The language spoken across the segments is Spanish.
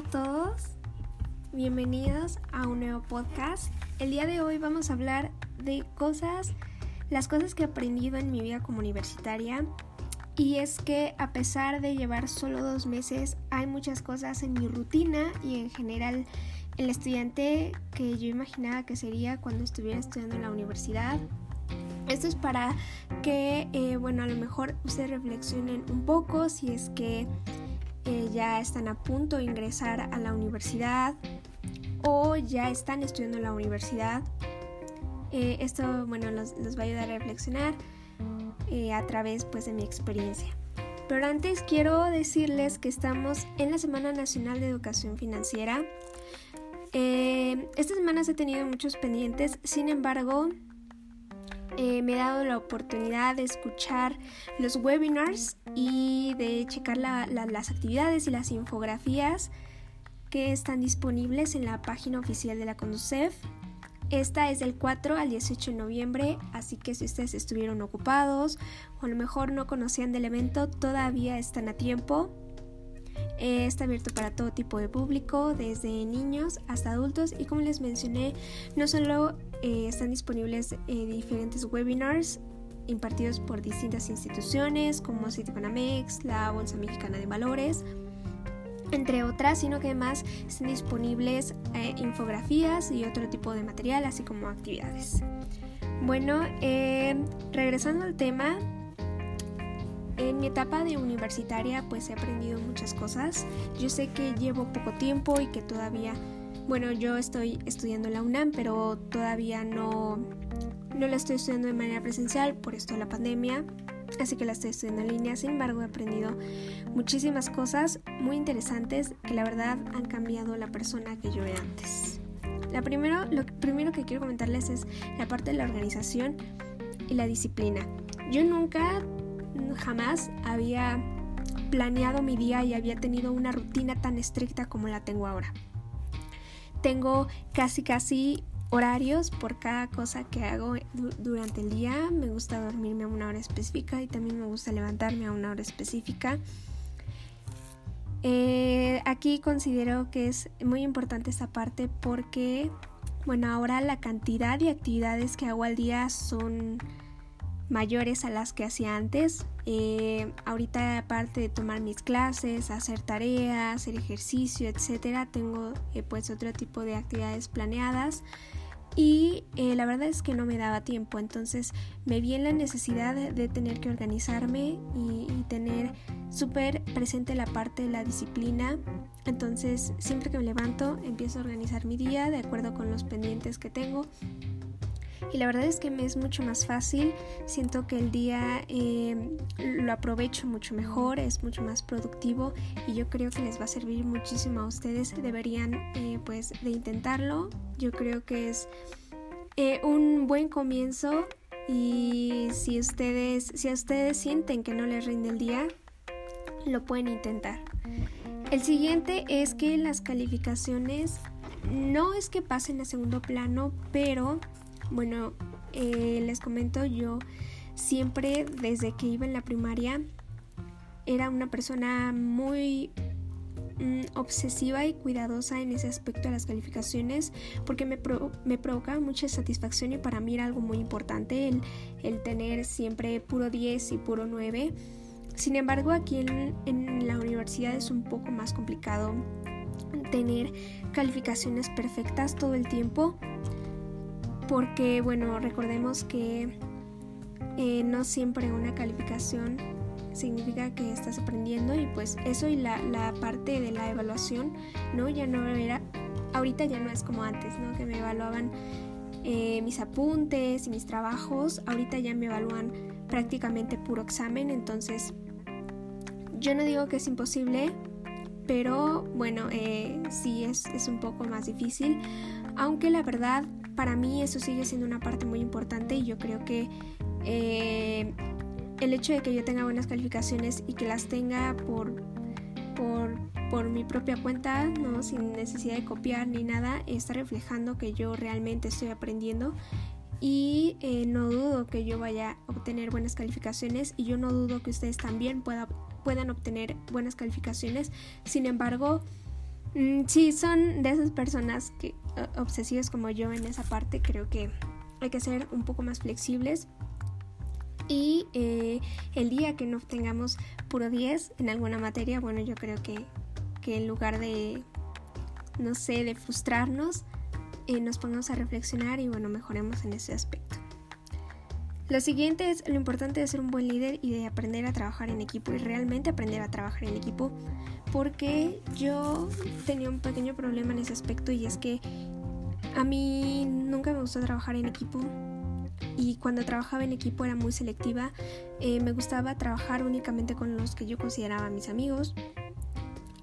a todos, bienvenidos a un nuevo podcast. El día de hoy vamos a hablar de cosas, las cosas que he aprendido en mi vida como universitaria. Y es que a pesar de llevar solo dos meses, hay muchas cosas en mi rutina y en general el estudiante que yo imaginaba que sería cuando estuviera estudiando en la universidad. Esto es para que, eh, bueno, a lo mejor ustedes reflexionen un poco si es que eh, ya están a punto de ingresar a la universidad o ya están estudiando en la universidad. Eh, esto, bueno, los, va a ayudar a reflexionar eh, a través pues, de mi experiencia. Pero antes quiero decirles que estamos en la Semana Nacional de Educación Financiera. esta semana he tenido muchos pendientes, sin embargo, eh, me he dado la oportunidad de escuchar los webinars y de checar las actividades y las infografías que están disponibles en la página oficial de la Conducef. Esta es del 4 al 18 de noviembre, así que si ustedes estuvieron ocupados o a lo mejor no conocían del evento, todavía están a tiempo. Eh, está abierto para todo tipo de público, desde niños hasta adultos y como les mencioné, no solo eh, están disponibles eh, diferentes webinars impartidos por distintas instituciones como Citibanamex, la Bolsa Mexicana de Valores, entre otras, sino que además están disponibles eh, infografías y otro tipo de material, así como actividades. Bueno, regresando al tema, en mi etapa de universitaria pues he aprendido muchas cosas. Yo sé que llevo poco tiempo y que todavía bueno, yo estoy estudiando la UNAM, pero todavía no, no la estoy estudiando de manera presencial por esto de la pandemia, así que la estoy estudiando en línea. Sin embargo, he aprendido muchísimas cosas muy interesantes que la verdad han cambiado la persona que yo era antes. La primero, lo primero que quiero comentarles es la parte de la organización y la disciplina. Yo nunca, jamás había planeado mi día y había tenido una rutina tan estricta como la tengo ahora. Tengo casi casi horarios por cada cosa que hago durante el día. Me gusta dormirme a una hora específica y también me gusta levantarme a una hora específica. Eh, aquí considero que es muy importante esta parte porque, bueno, ahora la cantidad de actividades que hago al día son mayores a las que hacía antes. Eh, ahorita aparte de tomar mis clases, hacer tareas, hacer ejercicio, etcétera, tengo eh, pues otro tipo de actividades planeadas y eh, la verdad es que no me daba tiempo, entonces me vi en la necesidad de, tener que organizarme y, y tener súper presente la parte de la disciplina. Entonces siempre que me levanto empiezo a organizar mi día de acuerdo con los pendientes que tengo y la verdad es que me es mucho más fácil, siento que el día eh, lo aprovecho mucho mejor, es mucho más productivo y yo creo que les va a servir muchísimo a ustedes, deberían eh, pues de intentarlo, yo creo que es eh, un buen comienzo y si ustedes, si ustedes sienten que no les rinde el día, lo pueden intentar. El siguiente es que las calificaciones no es que pasen a segundo plano, pero bueno, eh, les comento, yo siempre desde que iba en la primaria era una persona muy mm, obsesiva y cuidadosa en ese aspecto de las calificaciones porque me, me provocaba mucha satisfacción y para mí era algo muy importante el, el tener siempre puro 10 y puro 9. Sin embargo, aquí en, en la universidad es un poco más complicado tener calificaciones perfectas todo el tiempo porque bueno, recordemos que eh, no siempre una calificación significa que estás aprendiendo y pues eso y la, parte de la evaluación, ¿no? Ya no era, ahorita ya no es como antes, ¿no? Que me evaluaban eh, mis apuntes y mis trabajos, ahorita ya me evalúan prácticamente puro examen, entonces yo no digo que es imposible, pero bueno, eh, sí es, es un poco más difícil, aunque la verdad para mí eso sigue siendo una parte muy importante y yo creo que eh, el hecho de que yo tenga buenas calificaciones y que las tenga por, por, mi propia cuenta, ¿no? sin necesidad de copiar ni nada, está reflejando que yo realmente estoy aprendiendo y eh, no dudo que yo vaya a obtener buenas calificaciones y yo no dudo que ustedes también puedan obtener buenas calificaciones. Sin embargo, Mm, sí, son de esas personas que obsesivas como yo en esa parte. Creo que hay que ser un poco más flexibles. Y eh, el día que no tengamos puro 10 en alguna materia, bueno, yo creo que, que en lugar de, no sé, de frustrarnos, eh, nos pongamos a reflexionar y bueno, mejoremos en ese aspecto. Lo siguiente es lo importante de ser un buen líder y de aprender a trabajar en equipo y realmente aprender a trabajar en equipo porque yo tenía un pequeño problema en ese aspecto y es que a mí nunca me gustó trabajar en equipo y cuando trabajaba en equipo era muy selectiva. Eh, me gustaba trabajar únicamente con los que yo consideraba mis amigos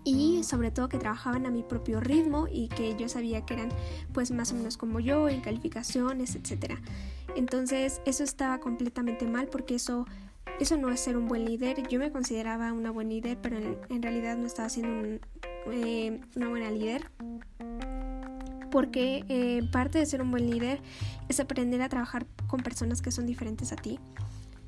y sobre todo que trabajaban a mi propio ritmo y que yo sabía que eran pues más o menos como yo en calificaciones, etcétera. Entonces eso estaba completamente mal porque eso, eso no es ser un buen líder. Yo me consideraba una buena líder, pero en, realidad no estaba siendo eh, una buena líder. Porque eh, parte de ser un buen líder es aprender a trabajar con personas que son diferentes a ti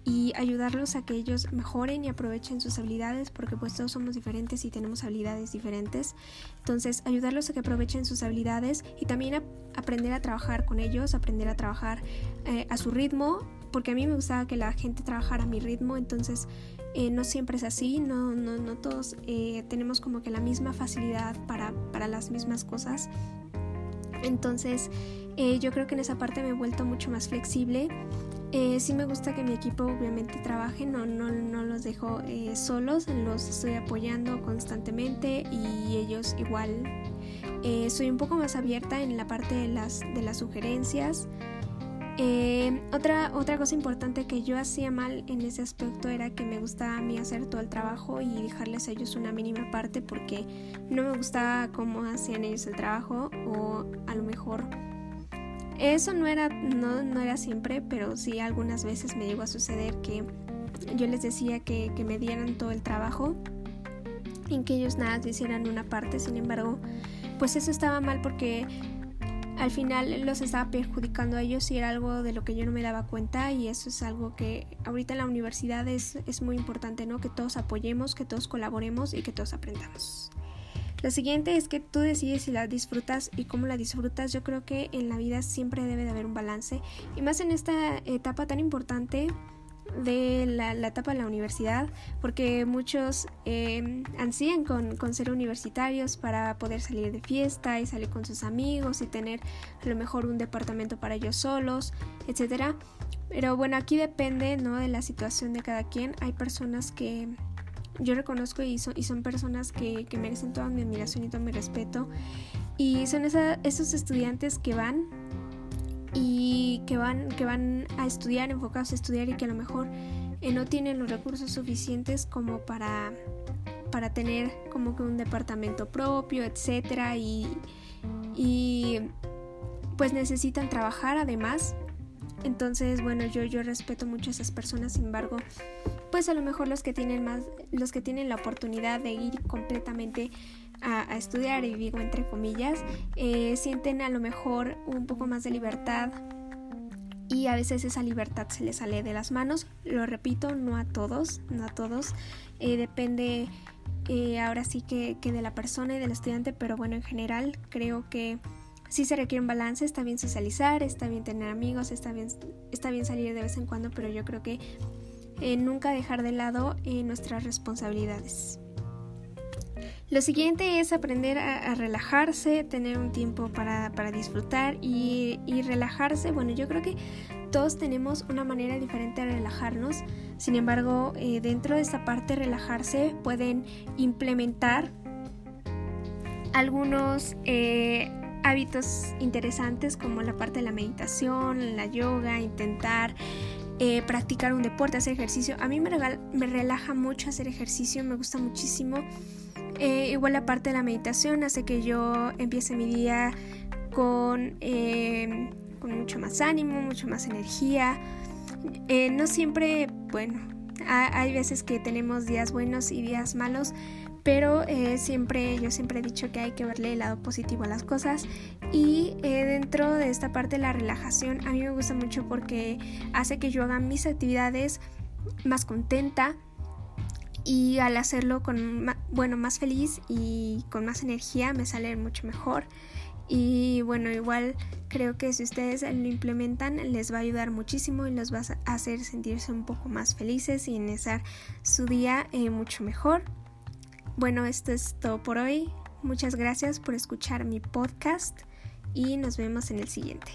y ayudarlos a que ellos mejoren y aprovechen sus habilidades porque pues todos somos diferentes y tenemos habilidades diferentes. Entonces ayudarlos a que aprovechen sus habilidades y también aprender a trabajar con ellos, aprender a trabajar eh, a su ritmo porque a mí me gustaba que la gente trabajara a mi ritmo, entonces eh, no siempre es así, no, no, no todos eh, tenemos como que la misma facilidad para, para las mismas cosas. Entonces yo creo que en esa parte me he vuelto mucho más flexible eh, sí me gusta que mi equipo obviamente trabaje, no, no, no los dejo eh, solos, los estoy apoyando constantemente y ellos igual. Eh, soy un poco más abierta en la parte de las, de las sugerencias. otra, otra cosa importante que yo hacía mal en ese aspecto era que me gustaba a mí hacer todo el trabajo y dejarles a ellos una mínima parte porque no me gustaba cómo hacían ellos el trabajo o a lo mejor eso no era, no, no era siempre, pero sí algunas veces me llegó a suceder que yo les decía que, que me dieran todo el trabajo y que ellos nada hicieran una parte, sin embargo, pues eso estaba mal porque al final los estaba perjudicando a ellos y era algo de lo que yo no me daba cuenta y eso es algo que ahorita en la universidad es, es muy importante, ¿no? Que todos apoyemos, que todos colaboremos y que todos aprendamos. Lo siguiente es que tú decides si la disfrutas y cómo la disfrutas. Yo creo que en la vida siempre debe de haber un balance y más en esta etapa tan importante de la, etapa de la universidad, porque muchos eh, ansían con, con, ser universitarios para poder salir de fiesta y salir con sus amigos y tener a lo mejor un departamento para ellos solos, etcétera. Pero bueno, aquí depende ¿no? de la situación de cada quien. Hay personas que yo reconozco y son, y son personas que, merecen toda mi admiración y todo mi respeto. Y son esos estudiantes que van y que van, que van a estudiar, enfocados a estudiar y que a lo mejor eh, no tienen los recursos suficientes como para, para tener como que un departamento propio, etcétera, y, y pues necesitan trabajar además. Entonces, bueno, yo, yo respeto mucho a esas personas, sin embargo, pues a lo mejor los que tienen más, los que tienen la oportunidad de ir completamente a, estudiar, y digo entre comillas, eh, sienten a lo mejor un poco más de libertad y a veces esa libertad se les sale de las manos. Lo repito, no a todos, no a todos. Eh, depende eh, ahora sí que, que, de la persona y del estudiante, pero bueno, en general creo que sí se requiere un balance, está bien socializar, está bien tener amigos, está bien, está bien salir de vez en cuando, pero yo creo que eh, nunca dejar de lado eh, nuestras responsabilidades. Lo siguiente es aprender a, relajarse, tener un tiempo para, disfrutar y, relajarse. Bueno, yo creo que todos tenemos una manera diferente de relajarnos. Sin embargo, eh, dentro de esta parte relajarse pueden implementar algunos hábitos interesantes como la parte de la meditación, la yoga, intentar eh, practicar un deporte, hacer ejercicio. A mí me, relaja mucho hacer ejercicio, me gusta muchísimo. Eh, igual la parte de la meditación hace que yo empiece mi día con, eh, con mucho más ánimo, mucho más energía. no siempre, bueno, hay veces que tenemos días buenos y días malos, pero eh, siempre yo siempre he dicho que hay que verle el lado positivo a las cosas y eh, dentro de esta parte de la relajación a mí me gusta mucho porque hace que yo haga mis actividades más contenta y al hacerlo con bueno más feliz y con más energía me sale mucho mejor. Y bueno igual creo que si ustedes lo implementan les va a ayudar muchísimo y los va a hacer sentirse un poco más felices y iniciar su día eh, mucho mejor bueno esto es todo por hoy. Muchas gracias por escuchar mi podcast y nos vemos en el siguiente